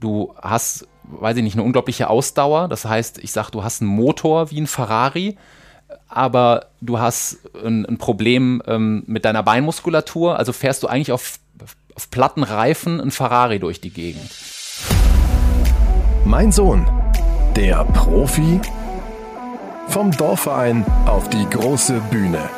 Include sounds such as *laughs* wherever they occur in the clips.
du hast, weiß ich nicht, eine unglaubliche Ausdauer. Das heißt, ich sage, du hast einen Motor wie ein Ferrari, aber du hast ein, ein Problem ähm, mit deiner Beinmuskulatur. Also fährst du eigentlich auf, auf platten Reifen ein Ferrari durch die Gegend. Mein Sohn, der Profi vom Dorfverein auf die große Bühne.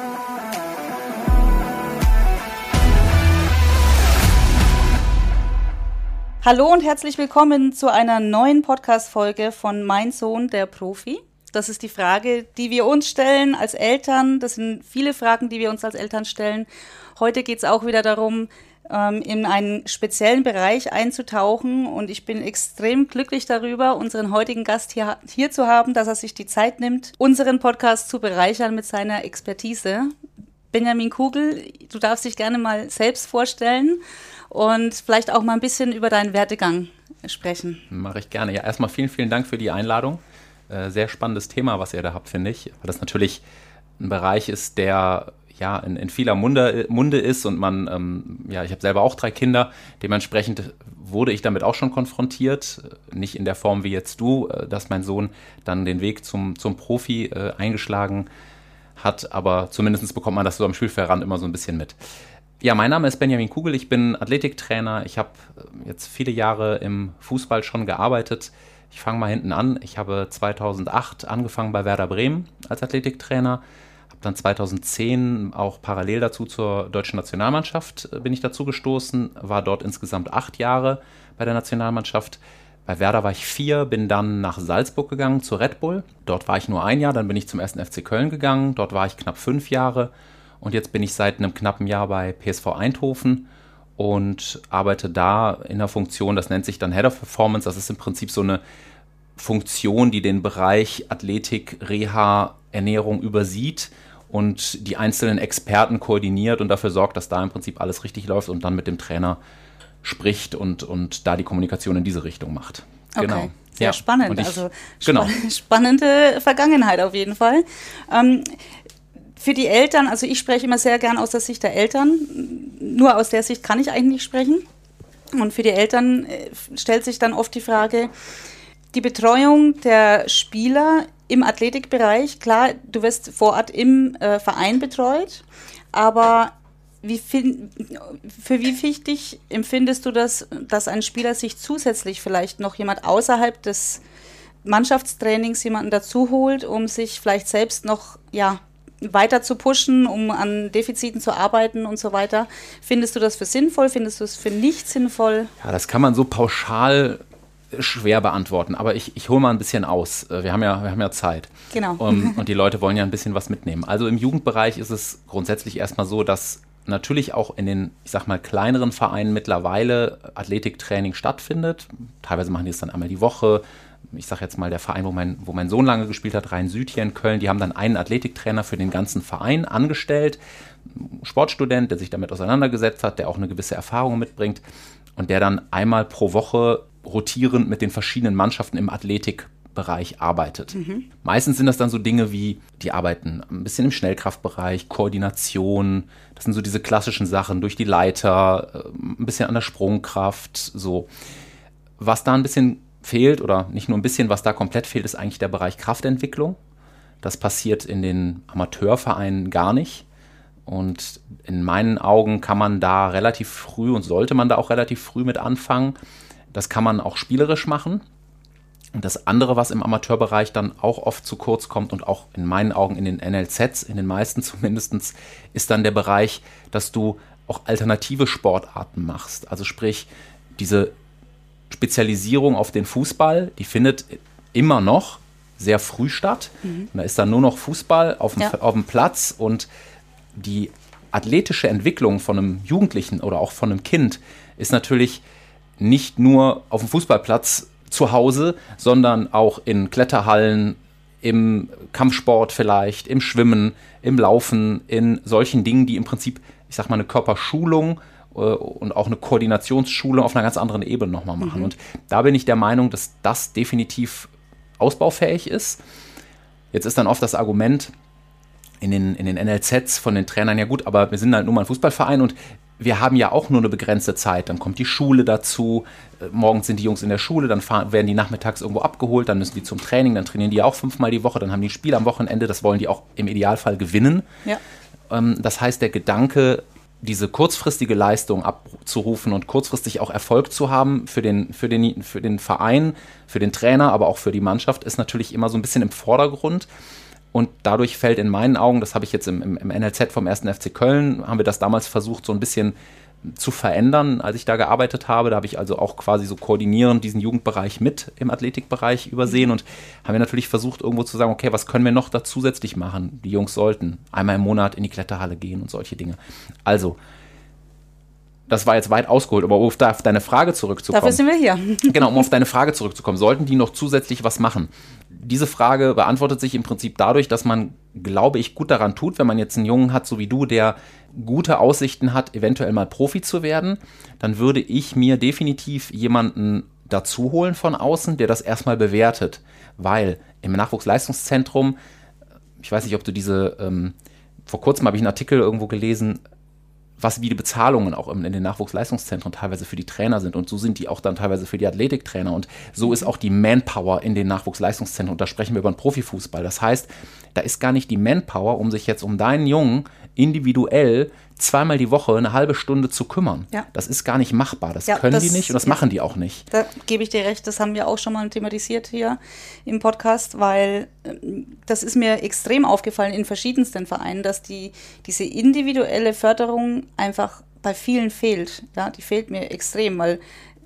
Hallo und herzlich willkommen zu einer neuen Podcast-Folge von Mein Sohn, der Profi. Das ist die Frage, die wir uns stellen als Eltern. Das sind viele Fragen, die wir uns als Eltern stellen. Heute geht es auch wieder darum, ähm, in einen speziellen Bereich einzutauchen. Und ich bin extrem glücklich darüber, unseren heutigen Gast hier, hier zu haben, dass er sich die Zeit nimmt, unseren Podcast zu bereichern mit seiner Expertise. Benjamin Kugel, du darfst dich gerne mal selbst vorstellen und vielleicht auch mal ein bisschen über deinen Werdegang sprechen. Mache ich gerne. Ja, erstmal vielen, vielen Dank für die Einladung. Äh, sehr spannendes Thema, was ihr da habt, finde ich. Weil das natürlich ein Bereich ist, der ja in, in vieler Munde, Munde ist und man, ähm, ja, ich habe selber auch drei Kinder. Dementsprechend wurde ich damit auch schon konfrontiert. Nicht in der Form wie jetzt du, äh, dass mein Sohn dann den Weg zum, zum Profi äh, eingeschlagen hat, aber zumindest bekommt man das so am Spielfeldrand immer so ein bisschen mit. Ja, mein Name ist Benjamin Kugel, ich bin Athletiktrainer. Ich habe äh, jetzt viele Jahre im Fußball schon gearbeitet. Ich fange mal hinten an. Ich habe 2008 angefangen bei Werder Bremen als Athletiktrainer. Habe dann 2010 auch parallel dazu zur deutschen Nationalmannschaft äh, bin ich dazu gestoßen. War dort insgesamt acht Jahre bei der Nationalmannschaft. Bei Werder war ich vier, bin dann nach Salzburg gegangen zur Red Bull. Dort war ich nur ein Jahr, dann bin ich zum ersten FC Köln gegangen. Dort war ich knapp fünf Jahre und jetzt bin ich seit einem knappen Jahr bei PSV Eindhoven und arbeite da in der Funktion, das nennt sich dann Head of Performance. Das ist im Prinzip so eine Funktion, die den Bereich Athletik, Reha, Ernährung übersieht und die einzelnen Experten koordiniert und dafür sorgt, dass da im Prinzip alles richtig läuft und dann mit dem Trainer spricht und, und da die Kommunikation in diese Richtung macht. Okay. Genau. Sehr ja. spannend. Ich, also genau. *laughs* spannende Vergangenheit auf jeden Fall. Ähm, für die Eltern, also ich spreche immer sehr gern aus der Sicht der Eltern. Nur aus der Sicht kann ich eigentlich nicht sprechen. Und für die Eltern äh, stellt sich dann oft die Frage, die Betreuung der Spieler im Athletikbereich, klar, du wirst vor Ort im äh, Verein betreut, aber wie für wie wichtig empfindest du das, dass ein Spieler sich zusätzlich vielleicht noch jemand außerhalb des Mannschaftstrainings jemanden dazu holt, um sich vielleicht selbst noch ja, weiter zu pushen, um an Defiziten zu arbeiten und so weiter. Findest du das für sinnvoll? Findest du es für nicht sinnvoll? Ja, das kann man so pauschal schwer beantworten, aber ich, ich hole mal ein bisschen aus. Äh, wir haben ja, wir haben ja Zeit. Genau. Um, *laughs* und die Leute wollen ja ein bisschen was mitnehmen. Also im Jugendbereich ist es grundsätzlich erstmal so, dass natürlich auch in den, ich sag mal, kleineren Vereinen mittlerweile Athletiktraining stattfindet. Teilweise machen die es dann einmal die Woche, ich sage jetzt mal, der Verein, wo mein, wo mein Sohn lange gespielt hat, Rhein-Süd hier in Köln, die haben dann einen Athletiktrainer für den ganzen Verein angestellt. Sportstudent, der sich damit auseinandergesetzt hat, der auch eine gewisse Erfahrung mitbringt und der dann einmal pro Woche rotierend mit den verschiedenen Mannschaften im Athletikbereich arbeitet. Mhm. Meistens sind das dann so Dinge wie, die arbeiten ein bisschen im Schnellkraftbereich, Koordination, das sind so diese klassischen Sachen, durch die Leiter, äh, ein bisschen an der Sprungkraft, so. Was da ein bisschen fehlt oder nicht nur ein bisschen, was da komplett fehlt, ist eigentlich der Bereich Kraftentwicklung. Das passiert in den Amateurvereinen gar nicht. Und in meinen Augen kann man da relativ früh und sollte man da auch relativ früh mit anfangen. Das kann man auch spielerisch machen. Und das andere, was im Amateurbereich dann auch oft zu kurz kommt und auch in meinen Augen in den NLZs, in den meisten *laughs* zumindest, ist dann der Bereich, dass du auch alternative Sportarten machst. Also sprich, diese Spezialisierung auf den Fußball, die findet immer noch sehr früh statt. Mhm. Da ist dann nur noch Fußball auf dem, ja. auf dem Platz und die athletische Entwicklung von einem Jugendlichen oder auch von einem Kind ist natürlich nicht nur auf dem Fußballplatz zu Hause, sondern auch in Kletterhallen, im Kampfsport vielleicht, im Schwimmen, im Laufen, in solchen Dingen, die im Prinzip, ich sag mal, eine Körperschulung und auch eine Koordinationsschule auf einer ganz anderen Ebene nochmal machen. Mhm. Und da bin ich der Meinung, dass das definitiv ausbaufähig ist. Jetzt ist dann oft das Argument in den, in den NLZs von den Trainern, ja gut, aber wir sind halt nur mal ein Fußballverein und wir haben ja auch nur eine begrenzte Zeit. Dann kommt die Schule dazu. Äh, morgens sind die Jungs in der Schule, dann fahren, werden die nachmittags irgendwo abgeholt, dann müssen die zum Training, dann trainieren die auch fünfmal die Woche, dann haben die ein Spiel am Wochenende. Das wollen die auch im Idealfall gewinnen. Ja. Ähm, das heißt, der Gedanke, diese kurzfristige Leistung abzurufen und kurzfristig auch Erfolg zu haben für den, für, den, für den Verein, für den Trainer, aber auch für die Mannschaft, ist natürlich immer so ein bisschen im Vordergrund. Und dadurch fällt in meinen Augen, das habe ich jetzt im, im, NLZ vom 1. FC Köln, haben wir das damals versucht, so ein bisschen zu verändern, als ich da gearbeitet habe. Da habe ich also auch quasi so koordinierend diesen Jugendbereich mit im Athletikbereich übersehen und haben wir natürlich versucht, irgendwo zu sagen, okay, was können wir noch da zusätzlich machen? Die Jungs sollten einmal im Monat in die Kletterhalle gehen und solche Dinge. Also, das war jetzt weit ausgeholt, aber um auf deine Frage zurückzukommen. Dafür sind wir hier. genau, um auf deine Frage zurückzukommen. Sollten die noch zusätzlich was machen? Diese Frage beantwortet sich im Prinzip dadurch, dass man, glaube ich, gut daran tut, wenn man jetzt einen Jungen hat, so wie du, der gute Aussichten hat, eventuell mal Profi zu werden, dann würde ich mir definitiv jemanden dazu holen von außen, der das erstmal bewertet. Weil im Nachwuchsleistungszentrum, ich weiß nicht, ob du diese, ähm, vor kurzem habe ich einen Artikel irgendwo gelesen, was wie die Bezahlungen auch in den Nachwuchsleistungszentren teilweise für die Trainer sind. Und so sind die auch dann teilweise für die Athletiktrainer. Und so ist auch die Manpower in den Nachwuchsleistungszentren. Und da sprechen wir über den Profifußball. Das heißt, da ist gar nicht die Manpower, um sich jetzt um deinen Jungen individuell zweimal die Woche eine halbe Stunde zu kümmern. Ja. Das ist gar nicht machbar. Das ja, können das, die nicht und das machen die auch nicht. Da gebe ich dir recht, das haben wir auch schon mal thematisiert hier im Podcast, weil ähm, das ist mir extrem aufgefallen in verschiedensten Vereinen, dass die, diese individuelle Förderung einfach bei vielen fehlt. Ja, die fehlt mir extrem, weil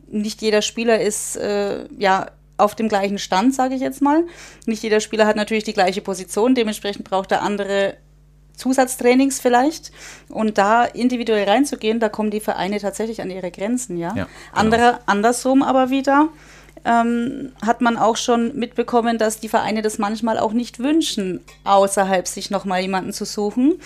nicht jeder Spieler ist äh, ja auf dem gleichen Stand, sage ich jetzt mal. Nicht jeder Spieler hat natürlich die gleiche Position, dementsprechend braucht er andere Zusatztrainings vielleicht. Und da individuell reinzugehen, da kommen die Vereine tatsächlich an ihre Grenzen, ja. ja genau. Andere, andersrum aber wieder ähm, hat man auch schon mitbekommen, dass die Vereine das manchmal auch nicht wünschen, außerhalb sich nochmal jemanden zu suchen.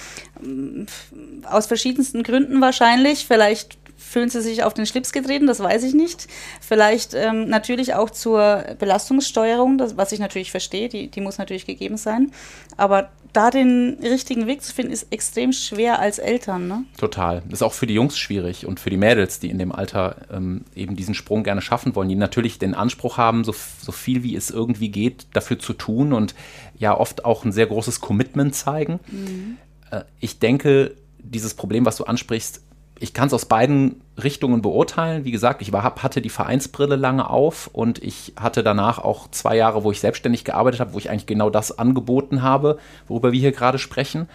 Aus verschiedensten Gründen wahrscheinlich. Vielleicht fühlen sie sich auf den Schlips getreten, das weiß ich nicht. Vielleicht ähm, natürlich auch zur Belastungssteuerung, das, was ich natürlich verstehe, die, die muss natürlich gegeben sein. Aber da den richtigen Weg zu finden, ist extrem schwer als Eltern. Ne? Total. Das ist auch für die Jungs schwierig und für die Mädels, die in dem Alter ähm, eben diesen Sprung gerne schaffen wollen, die natürlich den Anspruch haben, so, so viel wie es irgendwie geht, dafür zu tun und ja oft auch ein sehr großes Commitment zeigen. Mhm. Äh, ich denke, dieses Problem, was du ansprichst, ich kann es aus beiden Richtungen beurteilen. Wie gesagt, ich war, hatte die Vereinsbrille lange auf und ich hatte danach auch zwei Jahre, wo ich selbstständig gearbeitet habe, wo ich eigentlich genau das angeboten habe, worüber wir hier gerade sprechen,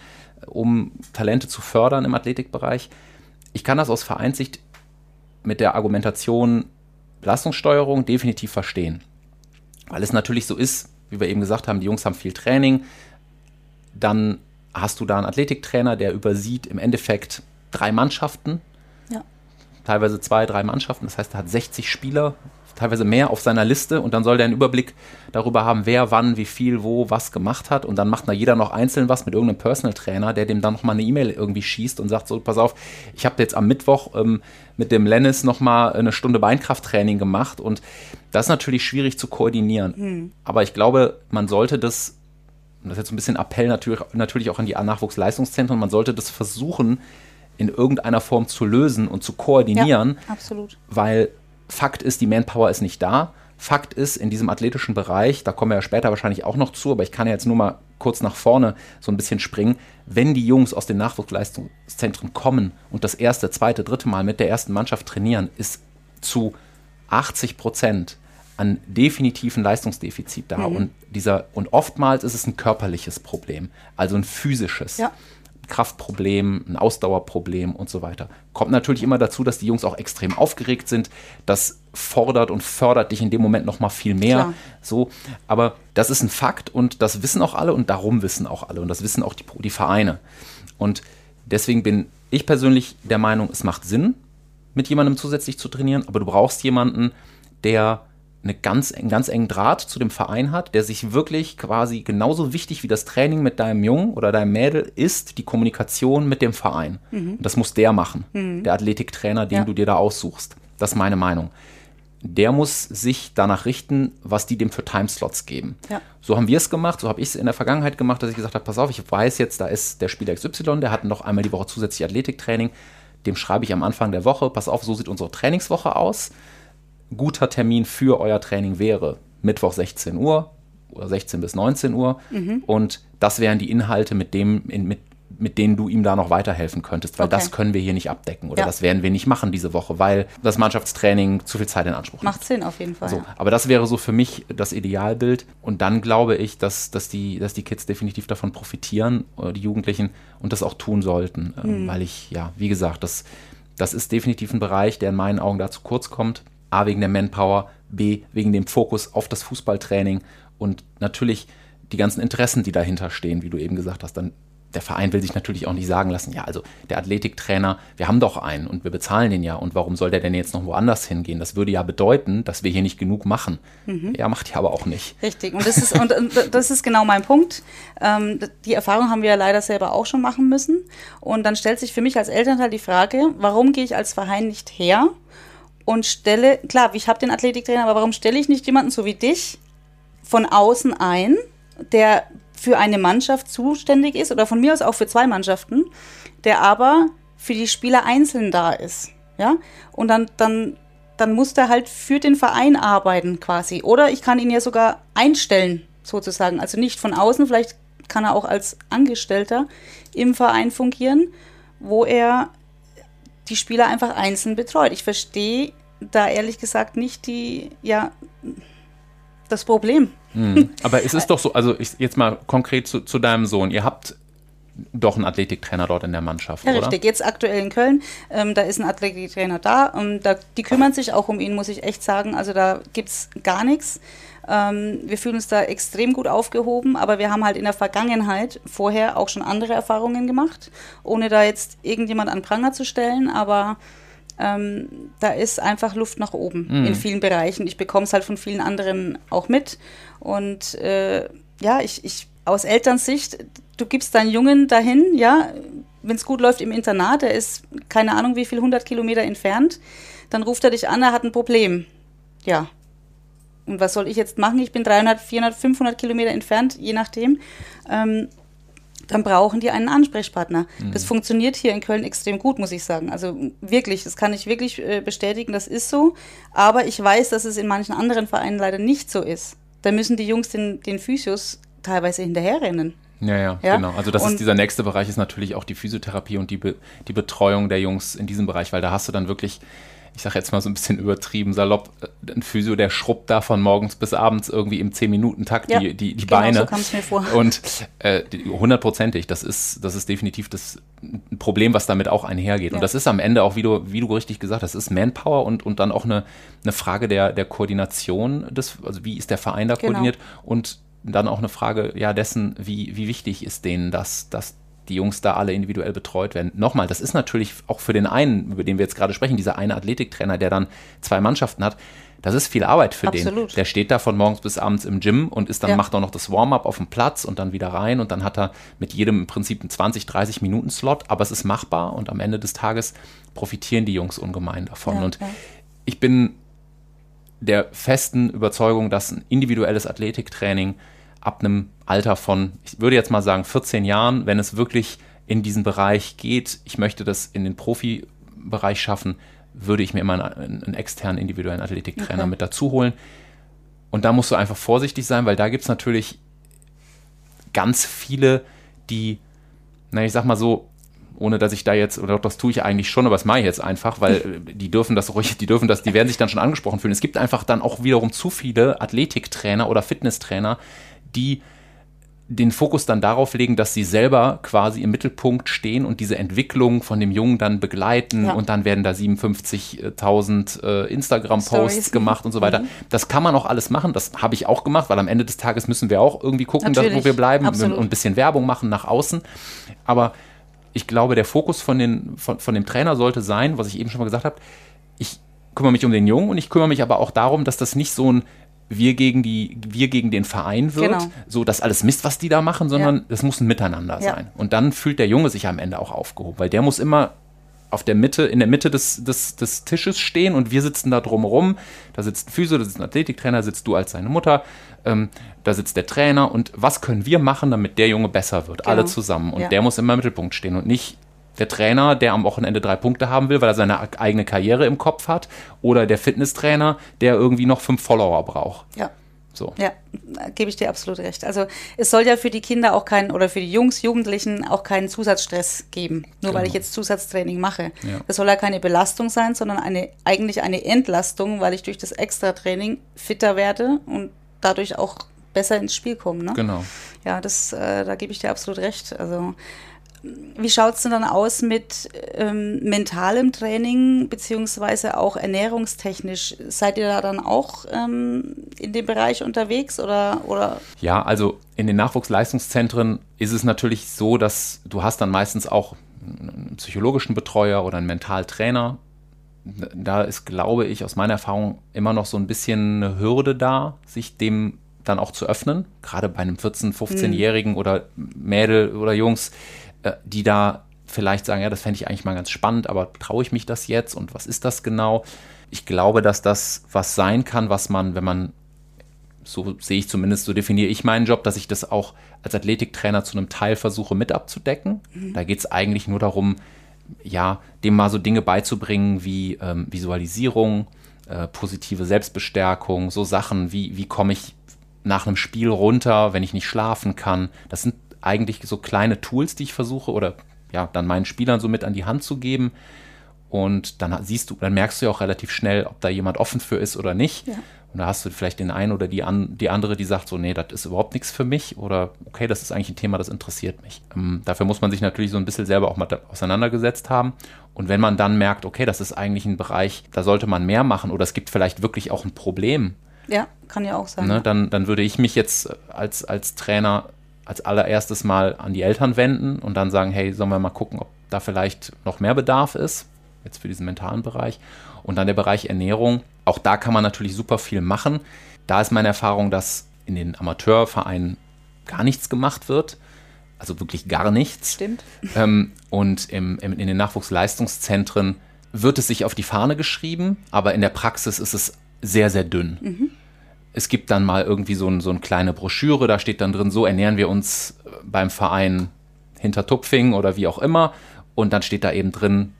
um Talente zu fördern im Athletikbereich. Ich kann das aus Vereinssicht mit der Argumentation Belastungssteuerung definitiv verstehen. Weil es natürlich so ist, wie wir eben gesagt haben, die Jungs haben viel Training, dann hast du da einen Athletiktrainer, der übersieht im Endeffekt drei Mannschaften, ja. teilweise zwei, drei Mannschaften. Das heißt, er hat 60 Spieler, teilweise mehr auf seiner Liste und dann soll der einen Überblick darüber haben, wer wann, wie viel, wo, was gemacht hat und dann macht da jeder noch einzeln was mit irgendeinem Personal Trainer, der dem dann nochmal eine E-Mail irgendwie schießt und sagt so, pass auf, ich habe jetzt am Mittwoch ähm, mit dem Lennis nochmal eine Stunde Beinkrafttraining gemacht und das ist natürlich schwierig zu koordinieren. Hm. Aber ich glaube, man sollte das und das ist jetzt ein bisschen Appell natürlich, natürlich auch an die Nachwuchsleistungszentren, man sollte das versuchen, in irgendeiner Form zu lösen und zu koordinieren. Ja, absolut. Weil Fakt ist, die Manpower ist nicht da. Fakt ist, in diesem athletischen Bereich, da kommen wir ja später wahrscheinlich auch noch zu, aber ich kann ja jetzt nur mal kurz nach vorne so ein bisschen springen. Wenn die Jungs aus den Nachwuchsleistungszentren kommen und das erste, zweite, dritte Mal mit der ersten Mannschaft trainieren, ist zu 80 Prozent ein definitiven Leistungsdefizit da. Mhm. Und, dieser, und oftmals ist es ein körperliches Problem, also ein physisches. Ja. Kraftproblem, ein Ausdauerproblem und so weiter. Kommt natürlich immer dazu, dass die Jungs auch extrem aufgeregt sind. Das fordert und fördert dich in dem Moment noch mal viel mehr. Klar. So, aber das ist ein Fakt und das wissen auch alle und darum wissen auch alle und das wissen auch die, die Vereine. Und deswegen bin ich persönlich der Meinung, es macht Sinn, mit jemandem zusätzlich zu trainieren, aber du brauchst jemanden, der eine ganz, einen ganz engen Draht zu dem Verein hat, der sich wirklich quasi genauso wichtig wie das Training mit deinem Jungen oder deinem Mädel ist, die Kommunikation mit dem Verein. Mhm. das muss der machen, mhm. der Athletiktrainer, den ja. du dir da aussuchst. Das ist meine Meinung. Der muss sich danach richten, was die dem für Timeslots geben. Ja. So haben wir es gemacht, so habe ich es in der Vergangenheit gemacht, dass ich gesagt habe, pass auf, ich weiß jetzt, da ist der Spieler XY, der hat noch einmal die Woche zusätzlich Athletiktraining dem schreibe ich am Anfang der Woche, pass auf, so sieht unsere Trainingswoche aus. Guter Termin für euer Training wäre Mittwoch 16 Uhr oder 16 bis 19 Uhr. Mhm. Und das wären die Inhalte, mit, dem, in, mit, mit denen du ihm da noch weiterhelfen könntest, weil okay. das können wir hier nicht abdecken oder ja. das werden wir nicht machen diese Woche, weil das Mannschaftstraining zu viel Zeit in Anspruch nimmt. Macht Sinn auf jeden Fall. So, aber das wäre so für mich das Idealbild und dann glaube ich, dass, dass, die, dass die Kids definitiv davon profitieren, die Jugendlichen und das auch tun sollten, mhm. weil ich, ja, wie gesagt, das, das ist definitiv ein Bereich, der in meinen Augen da zu kurz kommt. A, wegen der Manpower, B, wegen dem Fokus auf das Fußballtraining und natürlich die ganzen Interessen, die dahinter stehen, wie du eben gesagt hast, dann der Verein will sich natürlich auch nicht sagen lassen, ja, also der Athletiktrainer, wir haben doch einen und wir bezahlen den ja und warum soll der denn jetzt noch woanders hingehen? Das würde ja bedeuten, dass wir hier nicht genug machen. Mhm. Er macht ja aber auch nicht. Richtig, und das ist, und, das ist genau mein Punkt. Ähm, die Erfahrung haben wir ja leider selber auch schon machen müssen. Und dann stellt sich für mich als Elternteil die Frage, warum gehe ich als Verein nicht her und stelle, klar, ich habe den Athletiktrainer, aber warum stelle ich nicht jemanden so wie dich von außen ein, der für eine Mannschaft zuständig ist oder von mir aus auch für zwei Mannschaften, der aber für die Spieler einzeln da ist. Ja? Und dann, dann, dann muss der halt für den Verein arbeiten quasi. Oder ich kann ihn ja sogar einstellen, sozusagen. Also nicht von außen, vielleicht kann er auch als Angestellter im Verein fungieren, wo er die Spieler einfach einzeln betreut. Ich verstehe da ehrlich gesagt nicht die, ja, das Problem. Mhm. Aber es ist doch so, also ich, jetzt mal konkret zu, zu deinem Sohn. Ihr habt doch einen Athletiktrainer dort in der Mannschaft, ja, oder? Richtig, jetzt aktuell in Köln, ähm, da ist ein Athletiktrainer da. Ähm, da. Die kümmern sich auch um ihn, muss ich echt sagen. Also da gibt es gar nichts. Ähm, wir fühlen uns da extrem gut aufgehoben, aber wir haben halt in der Vergangenheit vorher auch schon andere Erfahrungen gemacht, ohne da jetzt irgendjemand an Pranger zu stellen, aber ähm, da ist einfach Luft nach oben mhm. in vielen Bereichen. Ich bekomme es halt von vielen anderen auch mit. Und äh, ja, ich, ich aus Elternsicht, du gibst deinen Jungen dahin, ja, wenn es gut läuft im Internat, der ist keine Ahnung wie viel, 100 Kilometer entfernt, dann ruft er dich an, er hat ein Problem. Ja. Und was soll ich jetzt machen? Ich bin 300, 400, 500 Kilometer entfernt, je nachdem. Ähm, dann brauchen die einen Ansprechpartner. Mhm. Das funktioniert hier in Köln extrem gut, muss ich sagen. Also wirklich, das kann ich wirklich äh, bestätigen, das ist so. Aber ich weiß, dass es in manchen anderen Vereinen leider nicht so ist. Da müssen die Jungs den, den Physios teilweise hinterherrennen. Ja, ja, ja, genau. Also das und ist dieser nächste Bereich ist natürlich auch die Physiotherapie und die, Be die Betreuung der Jungs in diesem Bereich, weil da hast du dann wirklich ich sage jetzt mal so ein bisschen übertrieben salopp, ein Physio, der schrubbt da von morgens bis abends irgendwie im 10-Minuten-Takt ja, die, die, die genau Beine. So kam es mir vor. *laughs* Und äh, hundertprozentig, das ist, das ist definitiv das Problem, was damit auch einhergeht. Ja. Und das ist am Ende auch, wie du, wie du richtig gesagt hast, das ist Manpower und, und dann auch eine, eine Frage der, der Koordination des, also wie ist der Verein da genau. koordiniert und dann auch eine Frage ja dessen, wie, wie wichtig ist denen das, dass die Jungs da alle individuell betreut werden. Nochmal, das ist natürlich auch für den einen, über den wir jetzt gerade sprechen, dieser eine Athletiktrainer, der dann zwei Mannschaften hat, das ist viel Arbeit für Absolut. den. Der steht da von morgens bis abends im Gym und ist dann ja. macht auch noch das Warm-up auf dem Platz und dann wieder rein und dann hat er mit jedem im Prinzip einen 20, 30 Minuten Slot, aber es ist machbar und am Ende des Tages profitieren die Jungs ungemein davon. Ja, und ja. ich bin der festen Überzeugung, dass ein individuelles Athletiktraining ab einem Alter von, ich würde jetzt mal sagen, 14 Jahren, wenn es wirklich in diesen Bereich geht, ich möchte das in den Profibereich schaffen, würde ich mir immer einen, einen externen individuellen Athletiktrainer okay. mit dazu holen. Und da musst du einfach vorsichtig sein, weil da gibt es natürlich ganz viele, die, na, ich sag mal so, ohne dass ich da jetzt, oder das tue ich eigentlich schon, aber das mache ich jetzt einfach, weil *laughs* die dürfen das ruhig, die dürfen das, die werden sich dann schon angesprochen fühlen. Es gibt einfach dann auch wiederum zu viele Athletiktrainer oder Fitnesstrainer, die den Fokus dann darauf legen, dass sie selber quasi im Mittelpunkt stehen und diese Entwicklung von dem Jungen dann begleiten ja. und dann werden da 57.000 äh, Instagram-Posts gemacht und so weiter. Mhm. Das kann man auch alles machen, das habe ich auch gemacht, weil am Ende des Tages müssen wir auch irgendwie gucken, dass, wo wir bleiben Absolut. und ein bisschen Werbung machen nach außen. Aber ich glaube, der Fokus von, den, von, von dem Trainer sollte sein, was ich eben schon mal gesagt habe, ich kümmere mich um den Jungen und ich kümmere mich aber auch darum, dass das nicht so ein wir gegen die, wir gegen den Verein wird, genau. so dass alles Mist, was die da machen, sondern es ja. muss ein Miteinander ja. sein. Und dann fühlt der Junge sich am Ende auch aufgehoben, weil der muss immer auf der Mitte, in der Mitte des, des, des Tisches stehen und wir sitzen da drumherum. Da sitzt ein Physio, da sitzt ein Athletiktrainer, sitzt du als seine Mutter, ähm, da sitzt der Trainer und was können wir machen, damit der Junge besser wird? Genau. Alle zusammen. Und ja. der muss immer im Mittelpunkt stehen und nicht der Trainer, der am Wochenende drei Punkte haben will, weil er seine eigene Karriere im Kopf hat, oder der Fitnesstrainer, der irgendwie noch fünf Follower braucht. Ja. So. Ja, gebe ich dir absolut recht. Also es soll ja für die Kinder auch keinen oder für die Jungs, Jugendlichen auch keinen Zusatzstress geben, nur genau. weil ich jetzt Zusatztraining mache. Ja. Das soll ja keine Belastung sein, sondern eine, eigentlich eine Entlastung, weil ich durch das Extra-Training fitter werde und dadurch auch besser ins Spiel komme. Ne? Genau. Ja, das, äh, da gebe ich dir absolut recht. Also wie schaut es denn dann aus mit ähm, mentalem Training beziehungsweise auch ernährungstechnisch? Seid ihr da dann auch ähm, in dem Bereich unterwegs oder, oder? Ja, also in den Nachwuchsleistungszentren ist es natürlich so, dass du hast dann meistens auch einen psychologischen Betreuer oder einen Mentaltrainer. Da ist, glaube ich, aus meiner Erfahrung immer noch so ein bisschen eine Hürde da, sich dem dann auch zu öffnen. Gerade bei einem 14-, 15-Jährigen hm. oder Mädel oder Jungs, die da vielleicht sagen, ja, das fände ich eigentlich mal ganz spannend, aber traue ich mich das jetzt und was ist das genau? Ich glaube, dass das was sein kann, was man, wenn man, so sehe ich zumindest, so definiere ich meinen Job, dass ich das auch als Athletiktrainer zu einem Teil versuche mit abzudecken. Mhm. Da geht es eigentlich nur darum, ja, dem mal so Dinge beizubringen wie ähm, Visualisierung, äh, positive Selbstbestärkung, so Sachen wie, wie komme ich nach einem Spiel runter, wenn ich nicht schlafen kann. Das sind eigentlich so kleine Tools, die ich versuche oder ja, dann meinen Spielern so mit an die Hand zu geben. Und dann siehst du, dann merkst du ja auch relativ schnell, ob da jemand offen für ist oder nicht. Ja. Und da hast du vielleicht den einen oder die, an, die andere, die sagt so, nee, das ist überhaupt nichts für mich oder okay, das ist eigentlich ein Thema, das interessiert mich. Ähm, dafür muss man sich natürlich so ein bisschen selber auch mal auseinandergesetzt haben. Und wenn man dann merkt, okay, das ist eigentlich ein Bereich, da sollte man mehr machen oder es gibt vielleicht wirklich auch ein Problem. Ja, kann ja auch sein. Ne, dann, dann würde ich mich jetzt als, als Trainer als allererstes mal an die Eltern wenden und dann sagen, hey, sollen wir mal gucken, ob da vielleicht noch mehr Bedarf ist, jetzt für diesen mentalen Bereich. Und dann der Bereich Ernährung, auch da kann man natürlich super viel machen. Da ist meine Erfahrung, dass in den Amateurvereinen gar nichts gemacht wird, also wirklich gar nichts. Stimmt. Ähm, und im, im, in den Nachwuchsleistungszentren wird es sich auf die Fahne geschrieben, aber in der Praxis ist es sehr, sehr dünn. Mhm. Es gibt dann mal irgendwie so, ein, so eine kleine Broschüre, da steht dann drin, so ernähren wir uns äh, beim Verein hinter Tupfing oder wie auch immer. Und dann steht da eben drin,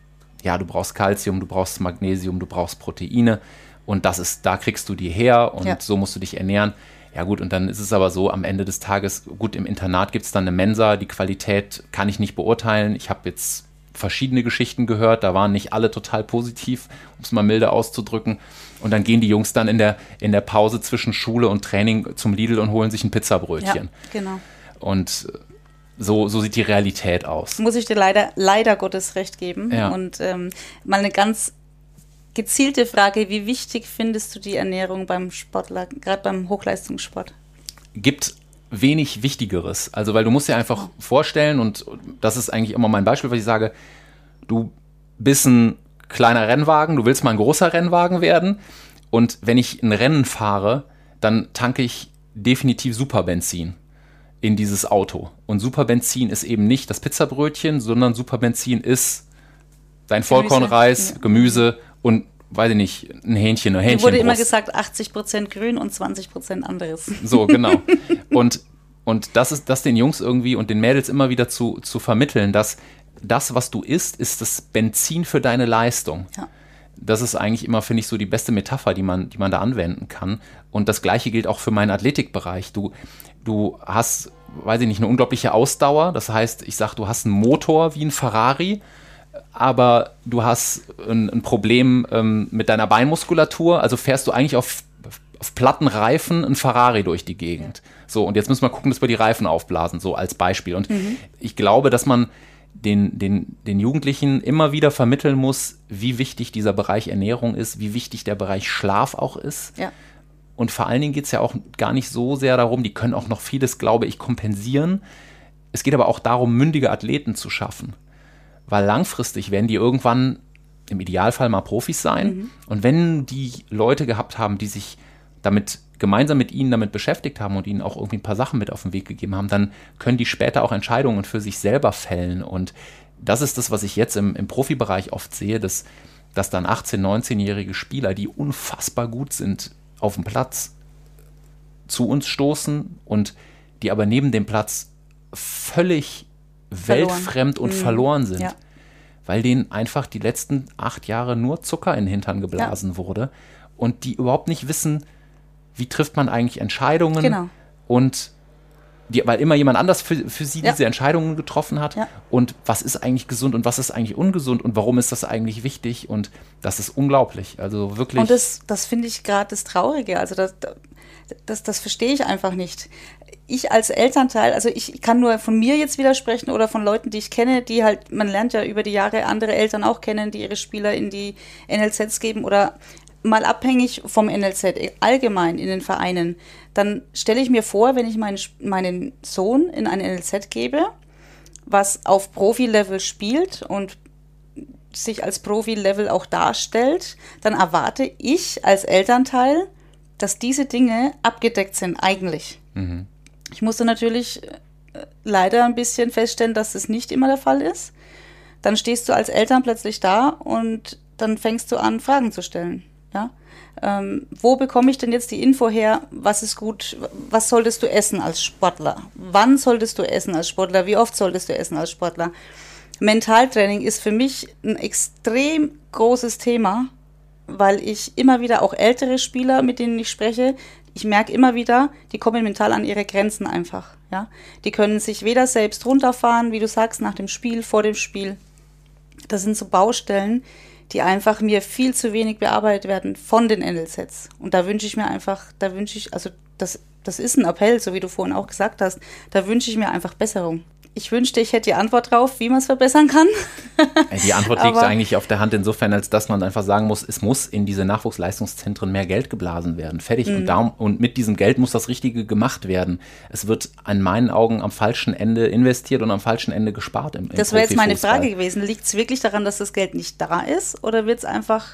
ja, du brauchst Kalzium, du brauchst Magnesium, du brauchst Proteine. Und das ist, da kriegst du die her und ja. so musst du dich ernähren. Ja gut, und dann ist es aber so, am Ende des Tages, gut, im Internat gibt es dann eine Mensa, die Qualität kann ich nicht beurteilen. Ich habe jetzt verschiedene Geschichten gehört, da waren nicht alle total positiv, um es mal milde auszudrücken. Und dann gehen die Jungs dann in der, in der Pause zwischen Schule und Training zum Lidl und holen sich ein Pizzabrötchen. Ja, genau. Und so, so sieht die Realität aus. Muss ich dir leider, leider Gottes recht geben. Ja. Und ähm, mal eine ganz gezielte Frage, wie wichtig findest du die Ernährung beim Sportler, gerade beim Hochleistungssport? Gibt wenig Wichtigeres. Also, weil du musst dir einfach vorstellen, und das ist eigentlich immer mein Beispiel, was ich sage, du bist ein kleiner Rennwagen, du willst mal ein großer Rennwagen werden. Und wenn ich ein Rennen fahre, dann tanke ich definitiv Superbenzin in dieses Auto. Und Superbenzin ist eben nicht das Pizzabrötchen, sondern Superbenzin ist dein Vollkornreis, Gemüse und weiß ich nicht, ein Hähnchen, ein Hähnchen. Mir wurde immer gesagt, 80% grün und 20% anderes. So, genau. *laughs* Und, und das ist das den Jungs irgendwie und den Mädels immer wieder zu, zu vermitteln, dass das, was du isst, ist das Benzin für deine Leistung. Ja. Das ist eigentlich immer, finde ich, so die beste Metapher, die man, die man da anwenden kann. Und das Gleiche gilt auch für meinen Athletikbereich. Du, du hast, weiß ich nicht, eine unglaubliche Ausdauer. Das heißt, ich sage, du hast einen Motor wie ein Ferrari, aber du hast ein, ein Problem ähm, mit deiner Beinmuskulatur. Also fährst du eigentlich auf, auf platten Reifen ein Ferrari durch die Gegend. So, und jetzt müssen wir gucken, dass wir die Reifen aufblasen, so als Beispiel. Und mhm. ich glaube, dass man den, den, den Jugendlichen immer wieder vermitteln muss, wie wichtig dieser Bereich Ernährung ist, wie wichtig der Bereich Schlaf auch ist. Ja. Und vor allen Dingen geht es ja auch gar nicht so sehr darum, die können auch noch vieles, glaube ich, kompensieren. Es geht aber auch darum, mündige Athleten zu schaffen. Weil langfristig werden die irgendwann im Idealfall mal Profis sein. Mhm. Und wenn die Leute gehabt haben, die sich damit gemeinsam mit ihnen damit beschäftigt haben und ihnen auch irgendwie ein paar Sachen mit auf den Weg gegeben haben, dann können die später auch Entscheidungen für sich selber fällen. Und das ist das, was ich jetzt im, im Profibereich oft sehe, dass, dass dann 18-, 19-jährige Spieler, die unfassbar gut sind auf dem Platz, zu uns stoßen und die aber neben dem Platz völlig verloren. weltfremd und mhm. verloren sind. Ja. weil denen einfach die letzten acht Jahre nur Zucker in den Hintern geblasen ja. wurde und die überhaupt nicht wissen, wie trifft man eigentlich Entscheidungen genau. und die, weil immer jemand anders für, für sie ja. diese Entscheidungen getroffen hat ja. und was ist eigentlich gesund und was ist eigentlich ungesund und warum ist das eigentlich wichtig und das ist unglaublich, also wirklich. Und das, das finde ich gerade das Traurige, also das, das, das verstehe ich einfach nicht. Ich als Elternteil, also ich kann nur von mir jetzt widersprechen oder von Leuten, die ich kenne, die halt, man lernt ja über die Jahre andere Eltern auch kennen, die ihre Spieler in die NLZs geben oder mal abhängig vom NLZ allgemein in den Vereinen, dann stelle ich mir vor, wenn ich meinen, meinen Sohn in ein NLZ gebe, was auf Profi-Level spielt und sich als Profi-Level auch darstellt, dann erwarte ich als Elternteil, dass diese Dinge abgedeckt sind eigentlich. Mhm. Ich musste natürlich äh, leider ein bisschen feststellen, dass das nicht immer der Fall ist. Dann stehst du als Eltern plötzlich da und dann fängst du an, Fragen zu stellen. Ja? Ähm, wo bekomme ich denn jetzt die Info her, was ist gut, was solltest du essen als Sportler? Wann solltest du essen als Sportler? Wie oft solltest du essen als Sportler? Mentaltraining ist für mich ein extrem großes Thema, weil ich immer wieder auch ältere Spieler, mit denen ich spreche, ich merke immer wieder, die kommen mental an ihre Grenzen einfach. Ja? Die können sich weder selbst runterfahren, wie du sagst, nach dem Spiel, vor dem Spiel. Das sind so Baustellen, die einfach mir viel zu wenig bearbeitet werden von den NLZs. Und da wünsche ich mir einfach, da wünsche ich, also das, das ist ein Appell, so wie du vorhin auch gesagt hast, da wünsche ich mir einfach Besserung. Ich wünschte, ich hätte die Antwort drauf, wie man es verbessern kann. die Antwort liegt *laughs* eigentlich auf der Hand insofern, als dass man einfach sagen muss, es muss in diese Nachwuchsleistungszentren mehr Geld geblasen werden. Fertig. Mhm. Und, darum, und mit diesem Geld muss das Richtige gemacht werden. Es wird an meinen Augen am falschen Ende investiert und am falschen Ende gespart. Im, im das wäre jetzt meine Frage gewesen. Liegt es wirklich daran, dass das Geld nicht da ist oder wird es einfach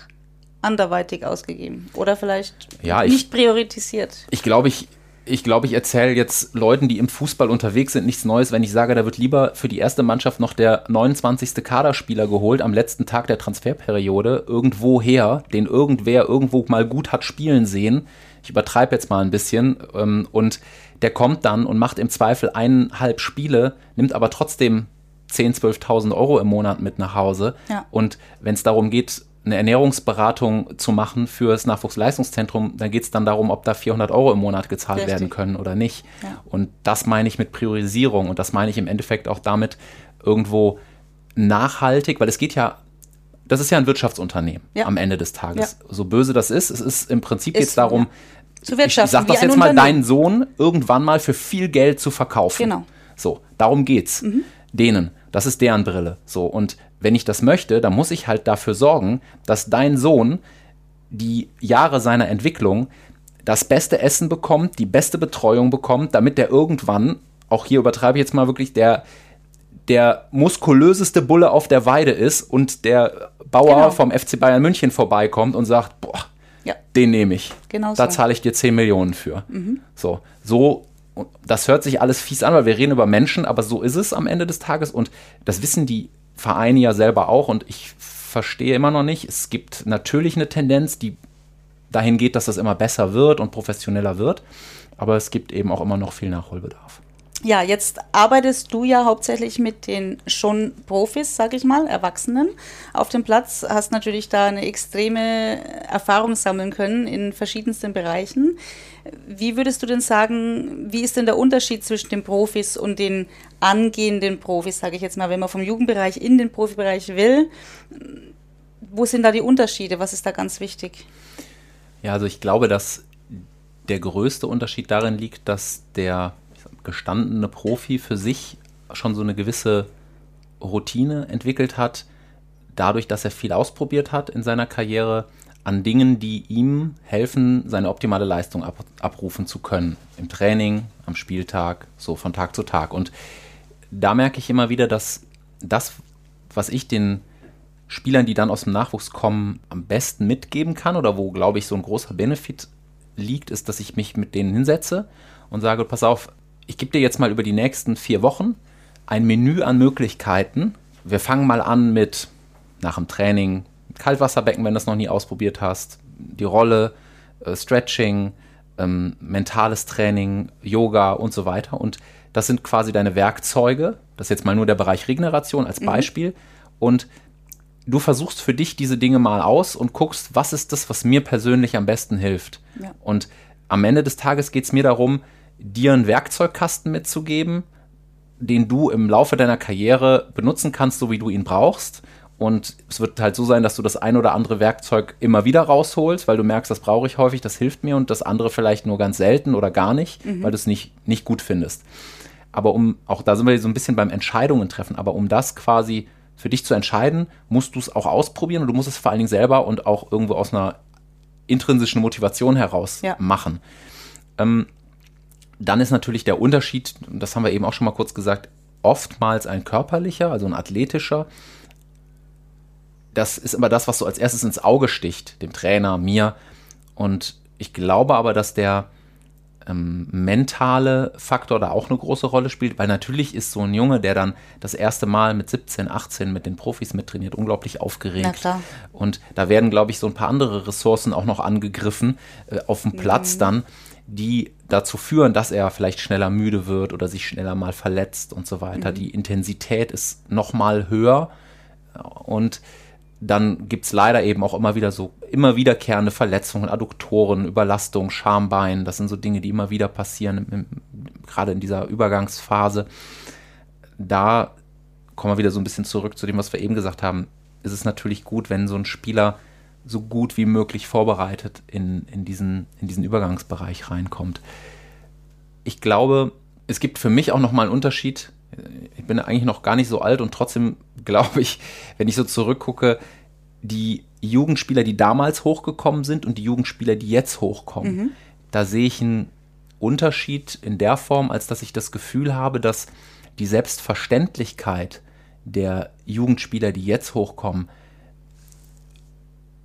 anderweitig ausgegeben oder vielleicht ja, ich, nicht priorisiert? Ich glaube, ich ich glaube, ich erzähle jetzt Leuten, die im Fußball unterwegs sind, nichts Neues, wenn ich sage, da wird lieber für die erste Mannschaft noch der 29. Kaderspieler geholt am letzten Tag der Transferperiode, irgendwo her, den irgendwer irgendwo mal gut hat spielen sehen. Ich übertreibe jetzt mal ein bisschen. Ähm, und der kommt dann und macht im Zweifel eineinhalb Spiele, nimmt aber trotzdem 10.000, 12.000 Euro im Monat mit nach Hause. Ja. Und wenn es darum geht, eine Ernährungsberatung zu machen für das Nachwuchsleistungszentrum, dann geht es dann darum, ob da 400 Euro im Monat gezahlt Richtig. werden können oder nicht. Ja. Und das meine ich mit Priorisierung und das meine ich im Endeffekt auch damit irgendwo nachhaltig, weil es geht ja, das ist ja ein Wirtschaftsunternehmen ja. am Ende des Tages. Ja. So böse das ist, es ist im Prinzip geht es darum, zu ich, ich sag das jetzt mal, deinen Sohn irgendwann mal für viel Geld zu verkaufen. Genau. So, darum geht's. Mhm. Denen. Das ist deren Brille. So, und wenn ich das möchte, dann muss ich halt dafür sorgen, dass dein Sohn die Jahre seiner Entwicklung das beste Essen bekommt, die beste Betreuung bekommt, damit der irgendwann, auch hier übertreibe ich jetzt mal wirklich, der, der muskulöseste Bulle auf der Weide ist und der Bauer genau. vom FC Bayern München vorbeikommt und sagt, boah, ja. den nehme ich. Genau da so. zahle ich dir 10 Millionen für. Mhm. So, so das hört sich alles fies an, weil wir reden über Menschen, aber so ist es am Ende des Tages und das wissen die Vereine ja selber auch und ich verstehe immer noch nicht. Es gibt natürlich eine Tendenz, die dahin geht, dass das immer besser wird und professioneller wird, aber es gibt eben auch immer noch viel Nachholbedarf. Ja, jetzt arbeitest du ja hauptsächlich mit den schon Profis, sag ich mal, Erwachsenen auf dem Platz, hast natürlich da eine extreme Erfahrung sammeln können in verschiedensten Bereichen. Wie würdest du denn sagen, wie ist denn der Unterschied zwischen den Profis und den angehenden Profis, sage ich jetzt mal, wenn man vom Jugendbereich in den Profibereich will? Wo sind da die Unterschiede? Was ist da ganz wichtig? Ja, also ich glaube, dass der größte Unterschied darin liegt, dass der gestandene Profi für sich schon so eine gewisse Routine entwickelt hat, dadurch, dass er viel ausprobiert hat in seiner Karriere an Dingen, die ihm helfen, seine optimale Leistung ab, abrufen zu können. Im Training, am Spieltag, so von Tag zu Tag. Und da merke ich immer wieder, dass das, was ich den Spielern, die dann aus dem Nachwuchs kommen, am besten mitgeben kann oder wo, glaube ich, so ein großer Benefit liegt, ist, dass ich mich mit denen hinsetze und sage, pass auf, ich gebe dir jetzt mal über die nächsten vier Wochen ein Menü an Möglichkeiten. Wir fangen mal an mit nach dem Training Kaltwasserbecken, wenn du das noch nie ausprobiert hast, die Rolle, äh, Stretching, ähm, mentales Training, Yoga und so weiter. Und das sind quasi deine Werkzeuge. Das ist jetzt mal nur der Bereich Regeneration als mhm. Beispiel. Mhm. Und du versuchst für dich diese Dinge mal aus und guckst, was ist das, was mir persönlich am besten hilft. Ja. Und am Ende des Tages geht es mir darum, dir einen Werkzeugkasten mitzugeben, den du im Laufe deiner Karriere benutzen kannst, so wie du ihn brauchst. Und es wird halt so sein, dass du das ein oder andere Werkzeug immer wieder rausholst, weil du merkst, das brauche ich häufig, das hilft mir und das andere vielleicht nur ganz selten oder gar nicht, mhm. weil du es nicht, nicht gut findest. Aber um, auch da sind wir so ein bisschen beim Entscheidungen treffen, aber um das quasi für dich zu entscheiden, musst du es auch ausprobieren und du musst es vor allen Dingen selber und auch irgendwo aus einer intrinsischen Motivation heraus ja. machen. Ähm, dann ist natürlich der Unterschied, das haben wir eben auch schon mal kurz gesagt, oftmals ein körperlicher, also ein athletischer. Das ist immer das, was so als erstes ins Auge sticht, dem Trainer, mir. Und ich glaube aber, dass der ähm, mentale Faktor da auch eine große Rolle spielt, weil natürlich ist so ein Junge, der dann das erste Mal mit 17, 18 mit den Profis mittrainiert, unglaublich aufgeregt. Und da werden, glaube ich, so ein paar andere Ressourcen auch noch angegriffen äh, auf dem Platz mhm. dann, die dazu führen, dass er vielleicht schneller müde wird oder sich schneller mal verletzt und so weiter. Mhm. Die Intensität ist noch mal höher und dann gibt es leider eben auch immer wieder so immer wiederkehrende Verletzungen, Adduktoren, Überlastung, Schambein. Das sind so Dinge, die immer wieder passieren, im, gerade in dieser Übergangsphase. Da kommen wir wieder so ein bisschen zurück zu dem, was wir eben gesagt haben. Ist es natürlich gut, wenn so ein Spieler so gut wie möglich vorbereitet in, in, diesen, in diesen Übergangsbereich reinkommt. Ich glaube, es gibt für mich auch nochmal einen Unterschied ich bin eigentlich noch gar nicht so alt und trotzdem glaube ich, wenn ich so zurückgucke, die Jugendspieler, die damals hochgekommen sind und die Jugendspieler, die jetzt hochkommen, mhm. da sehe ich einen Unterschied in der Form, als dass ich das Gefühl habe, dass die Selbstverständlichkeit der Jugendspieler, die jetzt hochkommen,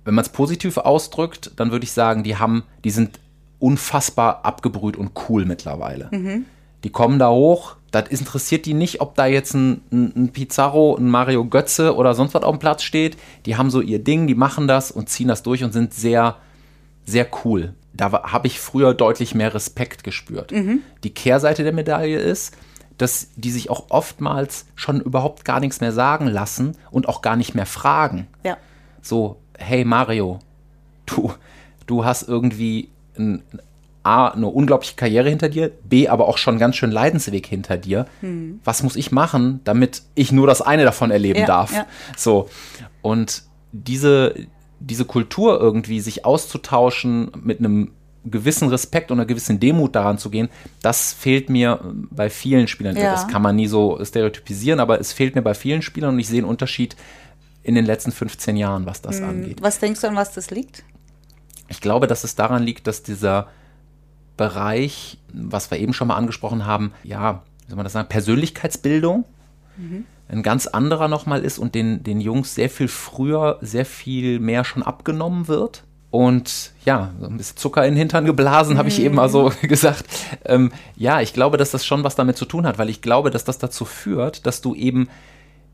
wenn man es positiv ausdrückt, dann würde ich sagen, die haben, die sind unfassbar abgebrüht und cool mittlerweile. Mhm. Die kommen da hoch, das interessiert die nicht, ob da jetzt ein, ein, ein, Pizarro, ein Mario Götze oder sonst was auf dem Platz steht. Die haben so ihr Ding, die machen das und ziehen das durch und sind sehr, sehr cool. Da habe ich früher deutlich mehr Respekt gespürt. Mhm. Die Kehrseite der Medaille ist, dass die sich auch oftmals schon überhaupt gar nichts mehr sagen lassen und auch gar nicht mehr fragen. Ja. So, hey Mario, du, du hast irgendwie ein A, eine unglaubliche Karriere hinter dir, B, aber auch schon ganz schön Leidensweg hinter dir. Hm. Was muss ich machen, damit ich nur das eine davon erleben ja, darf? Ja. So. Und diese, diese Kultur irgendwie, sich auszutauschen, mit einem gewissen Respekt und einer gewissen Demut daran zu gehen, das fehlt mir bei vielen Spielern. Ja. Das kann man nie so stereotypisieren, aber es fehlt mir bei vielen Spielern und ich sehe einen Unterschied in den letzten 15 Jahren, was das hm. angeht. Was denkst du, an was das liegt? Ich glaube, dass es daran liegt, dass dieser Bereich, was wir eben schon mal angesprochen haben, ja, wie soll man das sagen, Persönlichkeitsbildung mhm. ein ganz anderer nochmal ist und den, den Jungs sehr viel früher, sehr viel mehr schon abgenommen wird. Und ja, so ein bisschen Zucker in den Hintern geblasen, habe ich eben mal so *laughs* gesagt. Ähm, ja, ich glaube, dass das schon was damit zu tun hat, weil ich glaube, dass das dazu führt, dass du eben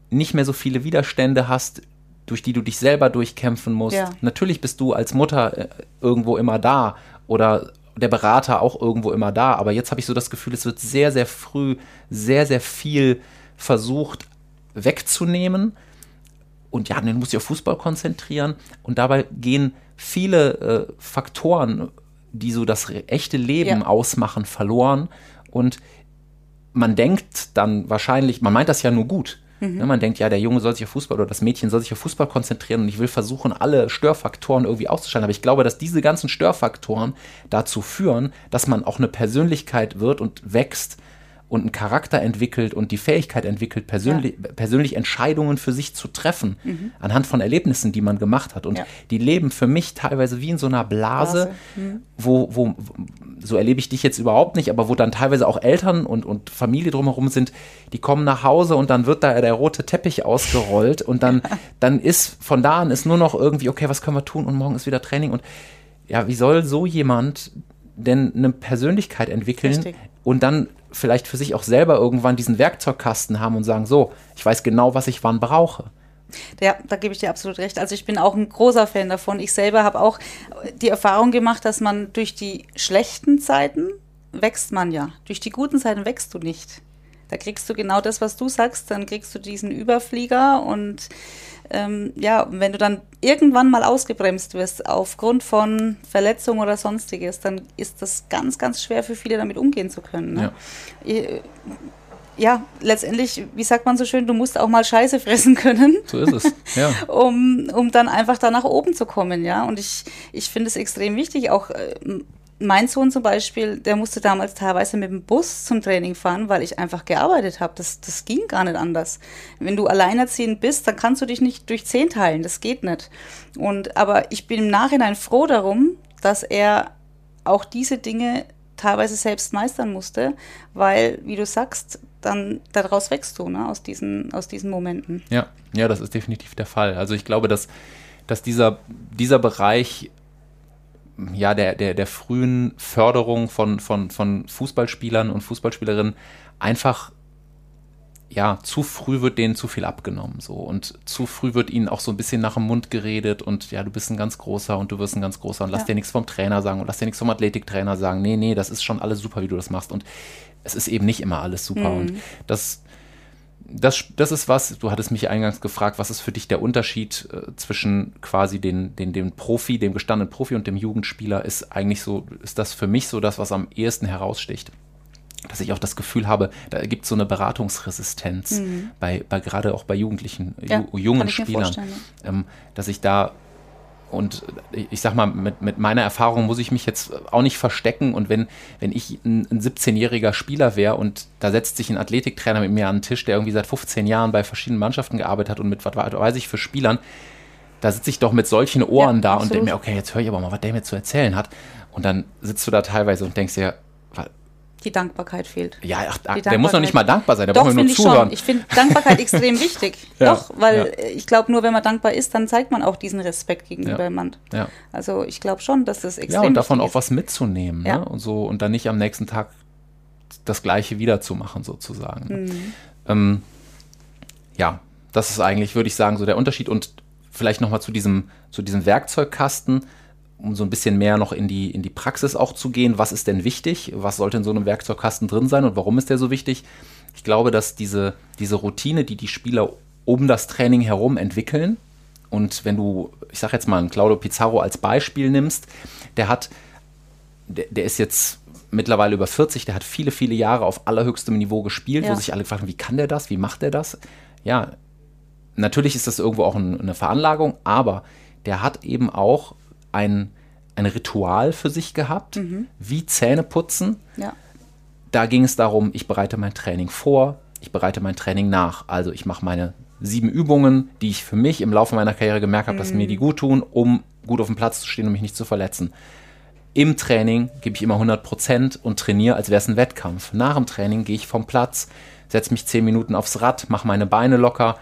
nicht mehr so viele Widerstände hast, durch die du dich selber durchkämpfen musst. Ja. Natürlich bist du als Mutter äh, irgendwo immer da oder der Berater auch irgendwo immer da. Aber jetzt habe ich so das Gefühl, es wird sehr, sehr früh sehr, sehr viel versucht wegzunehmen. Und ja, dann muss ich auf Fußball konzentrieren. Und dabei gehen viele äh, Faktoren, die so das echte Leben ja. ausmachen, verloren. Und man denkt dann wahrscheinlich, man meint das ja nur gut. Mhm. Ne, man denkt, ja, der Junge soll sich auf Fußball oder das Mädchen soll sich auf Fußball konzentrieren und ich will versuchen, alle Störfaktoren irgendwie auszuschalten. Aber ich glaube, dass diese ganzen Störfaktoren dazu führen, dass man auch eine Persönlichkeit wird und wächst, und einen Charakter entwickelt und die Fähigkeit entwickelt, persönlich, ja. persönlich Entscheidungen für sich zu treffen, mhm. anhand von Erlebnissen, die man gemacht hat. Und ja. die leben für mich teilweise wie in so einer Blase, Blase. Mhm. Wo, wo, so erlebe ich dich jetzt überhaupt nicht, aber wo dann teilweise auch Eltern und, und Familie drumherum sind, die kommen nach Hause und dann wird da der rote Teppich ausgerollt und dann, *laughs* dann ist von da an ist nur noch irgendwie, okay, was können wir tun und morgen ist wieder Training und ja, wie soll so jemand denn eine Persönlichkeit entwickeln Richtig. und dann vielleicht für sich auch selber irgendwann diesen Werkzeugkasten haben und sagen, so, ich weiß genau, was ich wann brauche. Ja, da gebe ich dir absolut recht. Also ich bin auch ein großer Fan davon. Ich selber habe auch die Erfahrung gemacht, dass man durch die schlechten Zeiten wächst man ja. Durch die guten Zeiten wächst du nicht. Da kriegst du genau das, was du sagst. Dann kriegst du diesen Überflieger und ähm, ja, wenn du dann irgendwann mal ausgebremst wirst aufgrund von Verletzung oder sonstiges, dann ist das ganz, ganz schwer für viele damit umgehen zu können. Ne? Ja. ja, letztendlich, wie sagt man so schön, du musst auch mal Scheiße fressen können. So ist es, ja. *laughs* um, um dann einfach da nach oben zu kommen, ja. Und ich, ich finde es extrem wichtig, auch äh, mein Sohn zum Beispiel, der musste damals teilweise mit dem Bus zum Training fahren, weil ich einfach gearbeitet habe. Das, das ging gar nicht anders. Wenn du alleinerziehend bist, dann kannst du dich nicht durch zehn teilen. Das geht nicht. Und, aber ich bin im Nachhinein froh darum, dass er auch diese Dinge teilweise selbst meistern musste, weil, wie du sagst, dann daraus wächst du, ne, aus diesen, aus diesen Momenten. Ja, ja, das ist definitiv der Fall. Also ich glaube, dass, dass dieser, dieser Bereich ja, der, der, der frühen Förderung von, von, von Fußballspielern und Fußballspielerinnen einfach ja, zu früh wird denen zu viel abgenommen, so. Und zu früh wird ihnen auch so ein bisschen nach dem Mund geredet und ja, du bist ein ganz großer und du wirst ein ganz großer und lass ja. dir nichts vom Trainer sagen und lass dir nichts vom Athletiktrainer sagen. Nee, nee, das ist schon alles super, wie du das machst. Und es ist eben nicht immer alles super. Mhm. Und das, das, das ist was, du hattest mich eingangs gefragt, was ist für dich der Unterschied äh, zwischen quasi den, den, dem Profi, dem gestandenen Profi und dem Jugendspieler, ist eigentlich so, ist das für mich so das, was am ehesten heraussticht. Dass ich auch das Gefühl habe, da gibt es so eine Beratungsresistenz, mhm. bei, bei gerade auch bei Jugendlichen, ja, jungen Spielern, ähm, dass ich da und ich sag mal, mit, mit meiner Erfahrung muss ich mich jetzt auch nicht verstecken. Und wenn, wenn ich ein, ein 17-jähriger Spieler wäre und da setzt sich ein Athletiktrainer mit mir an den Tisch, der irgendwie seit 15 Jahren bei verschiedenen Mannschaften gearbeitet hat und mit, was weiß ich, für Spielern, da sitze ich doch mit solchen Ohren ja, da absolut. und denke mir, okay, jetzt höre ich aber mal, was der mir zu erzählen hat. Und dann sitzt du da teilweise und denkst dir, die Dankbarkeit fehlt. Ja, ach, der muss noch nicht mal dankbar sein, der Doch, muss nur zuhören. Schon. Ich finde Dankbarkeit *laughs* extrem wichtig. *laughs* Ja, Doch, weil ja. ich glaube, nur wenn man dankbar ist, dann zeigt man auch diesen Respekt gegenüber ja. jemand. Ja. Also ich glaube schon, dass das extrem wichtig ist. Ja, und davon auch was mitzunehmen. Ne? Und, so, und dann nicht am nächsten Tag das Gleiche wiederzumachen, sozusagen. Mhm. Ähm, ja, das ist eigentlich, würde ich sagen, so der Unterschied. Und vielleicht nochmal zu diesem, zu diesem Werkzeugkasten um so ein bisschen mehr noch in die, in die Praxis auch zu gehen, was ist denn wichtig, was sollte in so einem Werkzeugkasten drin sein und warum ist der so wichtig? Ich glaube, dass diese, diese Routine, die die Spieler um das Training herum entwickeln, und wenn du, ich sage jetzt mal, einen Claudio Pizarro als Beispiel nimmst, der hat, der, der ist jetzt mittlerweile über 40, der hat viele, viele Jahre auf allerhöchstem Niveau gespielt, ja. wo sich alle gefragt haben, wie kann der das, wie macht der das? Ja, natürlich ist das irgendwo auch eine Veranlagung, aber der hat eben auch ein, ein Ritual für sich gehabt, mhm. wie Zähne putzen. Ja. Da ging es darum, ich bereite mein Training vor, ich bereite mein Training nach. Also ich mache meine sieben Übungen, die ich für mich im Laufe meiner Karriere gemerkt habe, mhm. dass mir die gut tun, um gut auf dem Platz zu stehen und mich nicht zu verletzen. Im Training gebe ich immer 100% und trainiere, als wäre es ein Wettkampf. Nach dem Training gehe ich vom Platz, setze mich 10 Minuten aufs Rad, mache meine Beine locker,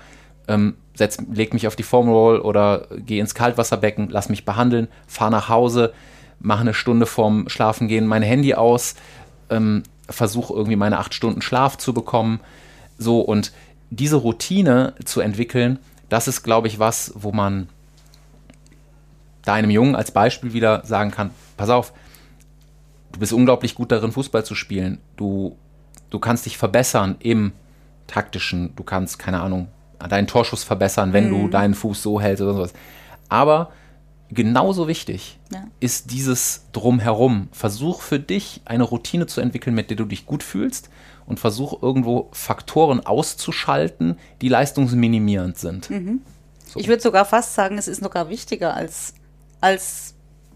ähm, setz, leg mich auf die Foam Roll oder gehe ins Kaltwasserbecken, lass mich behandeln, fahre nach Hause, mache eine Stunde vorm Schlafengehen mein Handy aus, ähm, versuche irgendwie meine acht Stunden Schlaf zu bekommen. So und diese Routine zu entwickeln, das ist, glaube ich, was, wo man deinem Jungen als Beispiel wieder sagen kann: Pass auf, du bist unglaublich gut darin, Fußball zu spielen. Du, du kannst dich verbessern im taktischen, du kannst, keine Ahnung, deinen Torschuss verbessern, wenn mhm. du deinen Fuß so hältst oder sowas. Aber genauso wichtig ja. ist dieses Drumherum. Versuch für dich eine Routine zu entwickeln, mit der du dich gut fühlst und versuch irgendwo Faktoren auszuschalten, die leistungsminimierend sind. Mhm. So. Ich würde sogar fast sagen, es ist sogar wichtiger als, als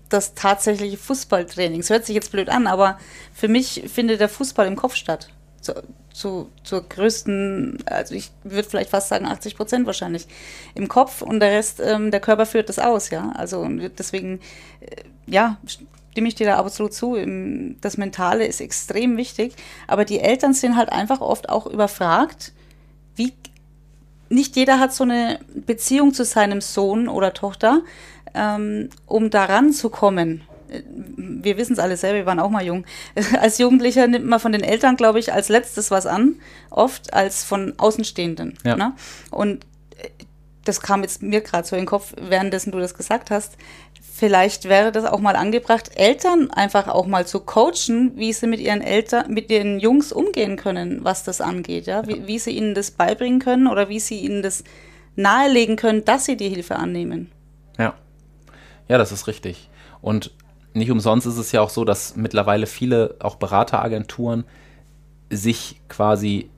das tatsächliche Fußballtraining. Es hört sich jetzt blöd an, aber für mich findet der Fußball im Kopf statt zu, zu, zur größten, also ich würde vielleicht fast sagen 80 Prozent wahrscheinlich im Kopf und der Rest, ähm, der Körper führt das aus, ja. Also deswegen, äh, ja, stimme ich dir da absolut zu. Das Mentale ist extrem wichtig, aber die Eltern sind halt einfach oft auch überfragt, wie nicht jeder hat so eine Beziehung zu seinem Sohn oder Tochter, ähm, um daran zu kommen wir wissen es alle selber, wir waren auch mal jung. *laughs* Als Jugendlicher nimmt man von den Eltern, glaube ich, als letztes was an, oft als von Außenstehenden. Ja. Ne? Und äh, das kam jetzt mir gerade so in den Kopf, währenddessen du das gesagt hast. Vielleicht wäre das auch mal angebracht, Eltern einfach auch mal zu coachen, wie sie mit ihren Eltern, mit den Jungs umgehen können, was das angeht, ja, wie, wie sie ihnen das beibringen können oder wie sie ihnen das nahelegen können, dass sie die Hilfe annehmen. Ja. Ja, das ist richtig. Und nicht umsonst ist es ja auch so, dass mittlerweile viele auch Berateragenturen sich quasi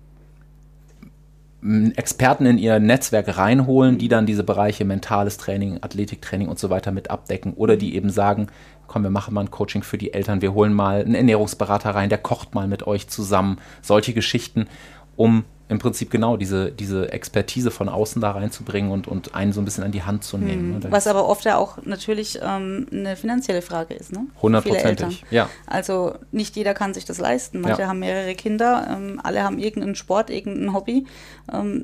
Experten in ihr Netzwerk reinholen, die dann diese Bereiche mentales Training, Athletiktraining und so weiter mit abdecken oder die eben sagen, komm, wir machen mal ein Coaching für die Eltern, wir holen mal einen Ernährungsberater rein, der kocht mal mit euch zusammen, solche Geschichten, um im Prinzip genau diese, diese Expertise von außen da reinzubringen und, und einen so ein bisschen an die Hand zu nehmen. Mhm. Was aber oft ja auch natürlich ähm, eine finanzielle Frage ist. Ne? Hundertprozentig, ja. Also nicht jeder kann sich das leisten. Manche ja. haben mehrere Kinder, ähm, alle haben irgendeinen Sport, irgendein Hobby. Ähm,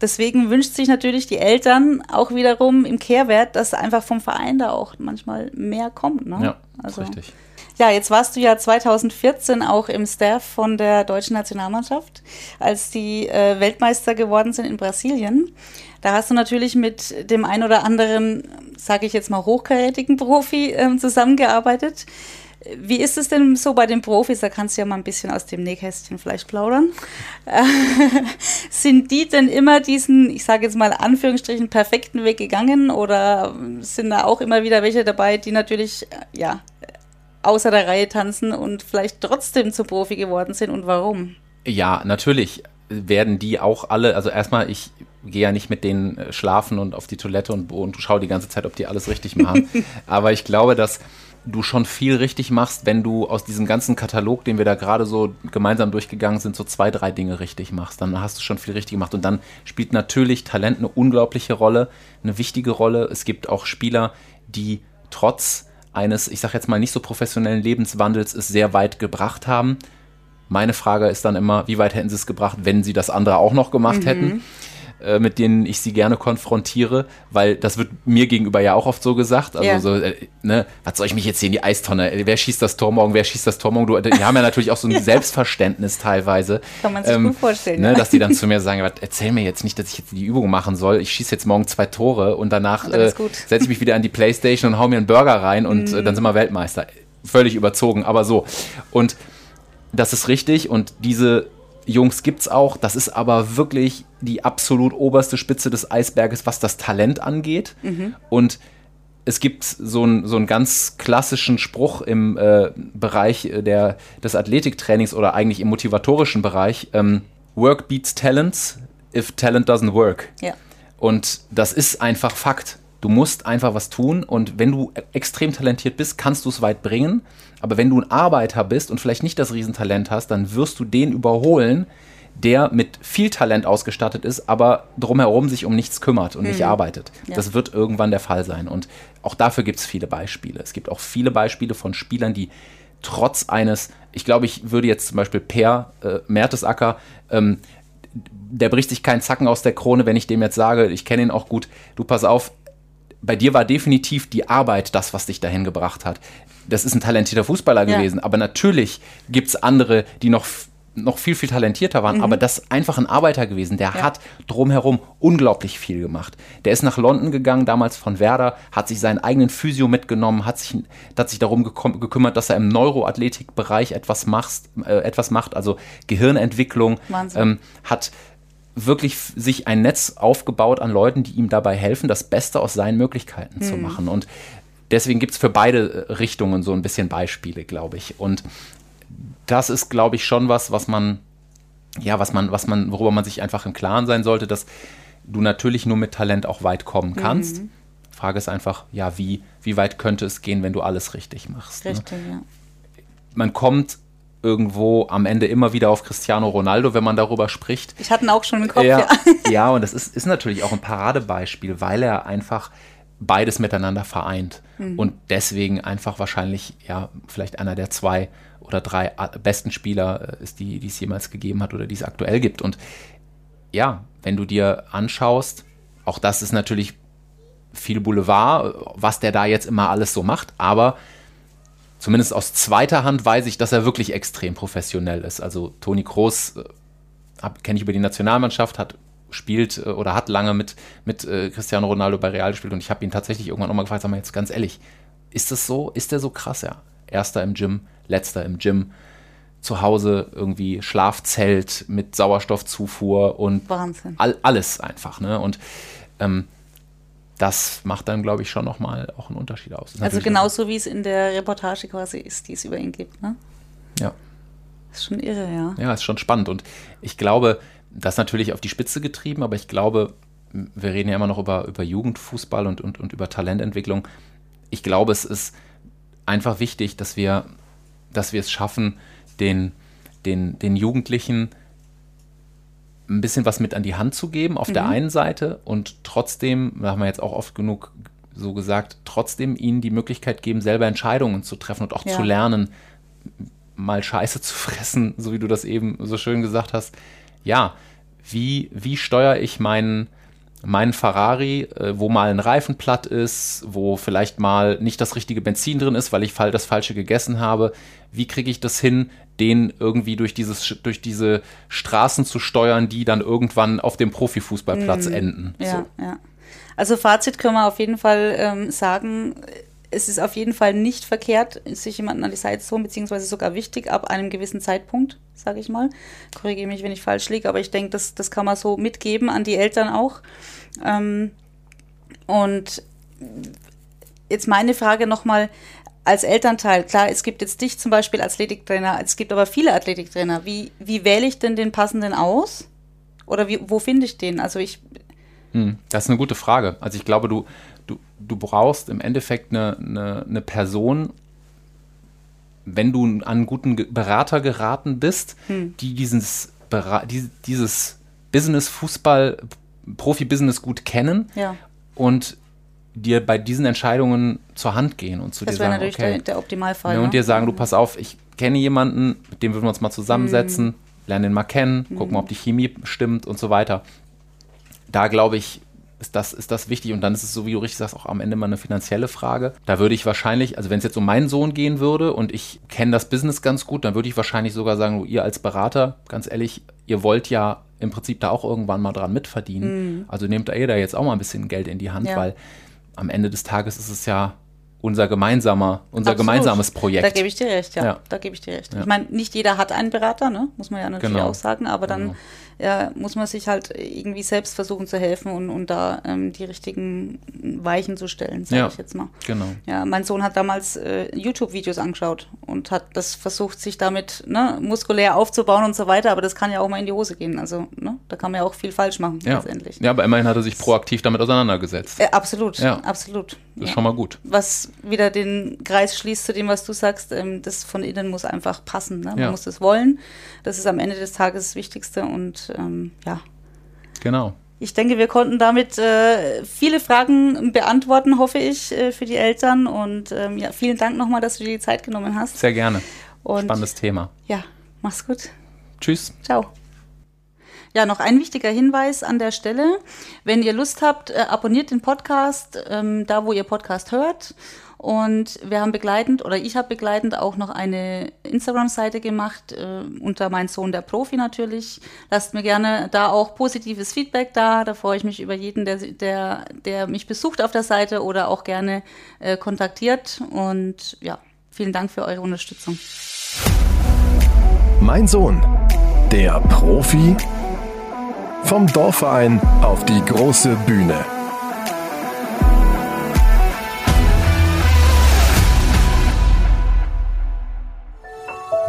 deswegen wünscht sich natürlich die Eltern auch wiederum im Kehrwert, dass einfach vom Verein da auch manchmal mehr kommt. Ne? Ja, also, richtig. Ja, jetzt warst du ja 2014 auch im Staff von der deutschen Nationalmannschaft, als die äh, Weltmeister geworden sind in Brasilien. Da hast du natürlich mit dem ein oder anderen, sage ich jetzt mal, hochkarätigen *laughs* Profi äh, zusammengearbeitet. Wie ist es denn so bei den Profis? Da kannst du ja mal ein bisschen aus dem Nähkästchen vielleicht plaudern. Äh, *laughs* sind die denn immer diesen, ich sage jetzt mal Anführungsstrichen, perfekten Weg gegangen oder sind da auch immer wieder welche dabei, die natürlich ja außer der Reihe tanzen und vielleicht trotzdem zu Profi geworden sind und warum? Ja, natürlich werden die auch alle, also erstmal, ich gehe ja nicht mit denen äh, schlafen und auf die Toilette und, und schaue die ganze Zeit, ob die alles richtig machen. *laughs* Aber ich glaube, dass du schon viel richtig machst, wenn du aus diesem ganzen Katalog, den wir da gerade so gemeinsam durchgegangen sind, so zwei, drei Dinge richtig machst. Dann hast du schon viel richtig gemacht. Und dann spielt natürlich Talent eine unglaubliche Rolle, eine wichtige Rolle. Es gibt auch Spieler, die trotz eines, ich sag jetzt mal, nicht so professionellen Lebenswandels es sehr weit gebracht haben. Meine Frage ist dann immer, wie weit hätten sie es gebracht, wenn sie das andere auch noch gemacht mhm. hätten? Äh, mit denen ich sie gerne konfrontiere, weil das wird mir gegenüber ja auch oft so gesagt. Also ja. so, äh, ne, was soll ich mich jetzt hier in die Eistonne? Wer schießt das Tor morgen? Wer schießt das Tor morgen? Du, die haben ja natürlich auch so ein *laughs* Selbstverständnis teilweise. Kann man sich ähm, gut vorstellen. Ne, dass die dann *laughs* zu mir sagen, erzähl mir jetzt nicht, dass ich jetzt die Übung machen soll. Ich schieße jetzt morgen zwei Tore und danach äh, setze ich mich wieder an die Playstation und hau mir einen Burger rein und mm. dann sind wir Weltmeister. Völlig überzogen, aber so. Und das ist richtig und diese Jungs gibt es auch. Das ist aber wirklich die absolut oberste Spitze des Eisberges, was das Talent angeht. Mhm. Und es gibt so einen so einen ganz klassischen Spruch im äh, Bereich der, des Athletiktrainings oder eigentlich im motivatorischen Bereich: ähm, Work beats talents if talent doesn't work. Ja. Und das ist einfach Fakt. Du musst einfach was tun und wenn du extrem talentiert bist, kannst du es weit bringen. Aber wenn du ein Arbeiter bist und vielleicht nicht das Riesentalent hast, dann wirst du den überholen, der mit viel Talent ausgestattet ist, aber drumherum sich um nichts kümmert und mhm. nicht arbeitet. Ja. Das wird irgendwann der Fall sein. Und auch dafür gibt es viele Beispiele. Es gibt auch viele Beispiele von Spielern, die trotz eines, ich glaube, ich würde jetzt zum Beispiel Per äh, Mertesacker ähm, der bricht sich keinen Zacken aus der Krone, wenn ich dem jetzt sage, ich kenne ihn auch gut, du pass auf, bei dir war definitiv die Arbeit das, was dich dahin gebracht hat. Das ist ein talentierter Fußballer ja. gewesen, aber natürlich gibt es andere, die noch, noch viel, viel talentierter waren, mhm. aber das ist einfach ein Arbeiter gewesen, der ja. hat drumherum unglaublich viel gemacht. Der ist nach London gegangen, damals von Werder, hat sich seinen eigenen Physio mitgenommen, hat sich, hat sich darum gekümmert, dass er im Neuroathletikbereich etwas, macht, äh, etwas macht, also Gehirnentwicklung, ähm, hat wirklich sich ein Netz aufgebaut an Leuten, die ihm dabei helfen, das Beste aus seinen Möglichkeiten hm. zu machen. Und deswegen gibt es für beide äh, Richtungen so ein bisschen Beispiele, glaube ich. Und das ist, glaube ich, schon was, was man, ja, was man, was man, worüber man sich einfach im Klaren sein sollte, dass du natürlich nur mit Talent auch weit kommen kannst. Mhm. Frage ist einfach, ja, wie, wie weit könnte es gehen, wenn du alles richtig machst? Ne? Richtig, ne? ja. Man kommt irgendwo am Ende immer wieder auf Cristiano Ronaldo, wenn man darüber spricht. Ich hatte ihn auch schon im Kopf, ja. Ja, ja und das ist, ist natürlich auch ein Paradebeispiel, weil er einfach beides miteinander vereint mhm. und deswegen einfach wahrscheinlich, ja, vielleicht einer der zwei oder drei besten Spieler äh, ist, die, die es jemals gegeben hat oder die es aktuell gibt. Und ja, wenn du dir anschaust, auch das ist natürlich viel Boulevard, was der da jetzt immer alles so macht, aber zumindest aus zweiter Hand weiß ich, dass er wirklich extrem professionell ist. Also Toni Kroos äh, kenne ich über die Nationalmannschaft, hat spielt äh, oder hat lange mit, mit äh, Cristiano Ronaldo bei Real gespielt und ich habe ihn tatsächlich irgendwann nochmal gefragt, sag mal jetzt ganz ehrlich, ist das so? Ist der so krass? Ja. Erster im Gym, letzter im Gym, zu Hause irgendwie Schlafzelt mit Sauerstoffzufuhr und all, alles einfach. Ne? Und ähm, das macht dann, glaube ich, schon nochmal auch einen Unterschied aus. Also genauso wie es in der Reportage quasi ist, die es über ihn gibt, ne? Ja. Das ist schon irre, ja. Ja, ist schon spannend. Und ich glaube, das natürlich auf die Spitze getrieben, aber ich glaube, wir reden ja immer noch über, über Jugendfußball und, und, und über Talententwicklung. Ich glaube, es ist einfach wichtig, dass wir, dass wir es schaffen, den, den, den Jugendlichen ein bisschen was mit an die Hand zu geben, auf mhm. der einen Seite und trotzdem, da haben wir jetzt auch oft genug so gesagt, trotzdem ihnen die Möglichkeit geben, selber Entscheidungen zu treffen und auch ja. zu lernen, mal Scheiße zu *laughs* fressen, so wie du das eben so schön gesagt hast. Ja, wie, wie steuere ich meinen, meinen Ferrari, äh, wo mal ein Reifen platt ist, wo vielleicht mal nicht das richtige Benzin drin ist, weil ich das falsche gegessen habe. Wie kriege ich das hin, den irgendwie durch, dieses, durch diese Straßen zu steuern, die dann irgendwann auf dem Profifußballplatz mhm. enden? Ja, so. ja. Also Fazit können wir auf jeden Fall ähm, sagen, es ist auf jeden Fall nicht verkehrt, sich jemanden an die Seite zu holen, beziehungsweise sogar wichtig ab einem gewissen Zeitpunkt, sage ich mal. Korrigiere mich, wenn ich falsch liege, aber ich denke, das, das kann man so mitgeben an die Eltern auch. Ähm, und jetzt meine Frage nochmal als Elternteil. Klar, es gibt jetzt dich zum Beispiel als Athletiktrainer, es gibt aber viele Athletiktrainer. Wie, wie wähle ich denn den passenden aus? Oder wie, wo finde ich den? Also ich. Hm, das ist eine gute Frage. Also ich glaube, du, du, du brauchst im Endeffekt eine, eine, eine Person, wenn du an einen guten Berater geraten bist, hm. die dieses, dieses Business, Fußball, Profi-Business gut kennen ja. und dir bei diesen Entscheidungen zur Hand gehen und zu das dir sagen, natürlich okay, der, der Optimalfall. Ne, und dir sagen, du pass auf, ich kenne jemanden, mit dem würden wir uns mal zusammensetzen, mhm. lernen den mal kennen, mhm. gucken, ob die Chemie stimmt und so weiter. Da glaube ich, ist das, ist das wichtig. Und dann ist es so, wie du richtig sagst, auch am Ende mal eine finanzielle Frage. Da würde ich wahrscheinlich, also wenn es jetzt um meinen Sohn gehen würde und ich kenne das Business ganz gut, dann würde ich wahrscheinlich sogar sagen, ihr als Berater, ganz ehrlich, ihr wollt ja im Prinzip da auch irgendwann mal dran mitverdienen. Mhm. Also nehmt ihr da jetzt auch mal ein bisschen Geld in die Hand, ja. weil am Ende des Tages ist es ja unser gemeinsamer, unser Absolut. gemeinsames Projekt. Da gebe ich dir recht, ja. ja. Da gebe ich dir recht. Ja. Ich meine, nicht jeder hat einen Berater, ne? muss man ja natürlich genau. auch sagen, aber dann genau ja, muss man sich halt irgendwie selbst versuchen zu helfen und, und da ähm, die richtigen Weichen zu stellen, sage ja, ich jetzt mal. Genau. Ja, mein Sohn hat damals äh, YouTube-Videos angeschaut und hat das versucht, sich damit ne, muskulär aufzubauen und so weiter, aber das kann ja auch mal in die Hose gehen. Also, ne, da kann man ja auch viel falsch machen, ja. letztendlich. Ja, aber immerhin hat er sich proaktiv damit auseinandergesetzt. Äh, absolut, ja. absolut. Das ist ja. schon mal gut. Was wieder den Kreis schließt zu dem, was du sagst, ähm, das von innen muss einfach passen. Ne? Man muss das wollen. Das ist am Ende des Tages das Wichtigste und ähm, ja. Genau. Ich denke, wir konnten damit äh, viele Fragen beantworten, hoffe ich, äh, für die Eltern. Und ähm, ja, vielen Dank nochmal, dass du dir die Zeit genommen hast. Sehr gerne. Und, Spannendes Thema. Ja, mach's gut. Tschüss. Ciao. Ja, noch ein wichtiger Hinweis an der Stelle. Wenn ihr Lust habt, äh, abonniert den Podcast, ähm, da wo ihr Podcast hört. Und wir haben begleitend, oder ich habe begleitend auch noch eine Instagram-Seite gemacht, äh, unter mein Sohn der Profi natürlich. Lasst mir gerne da auch positives Feedback da. Da freue ich mich über jeden, der, der, der mich besucht auf der Seite oder auch gerne äh, kontaktiert. Und ja, vielen Dank für eure Unterstützung. Mein Sohn, der Profi vom Dorfverein auf die große Bühne.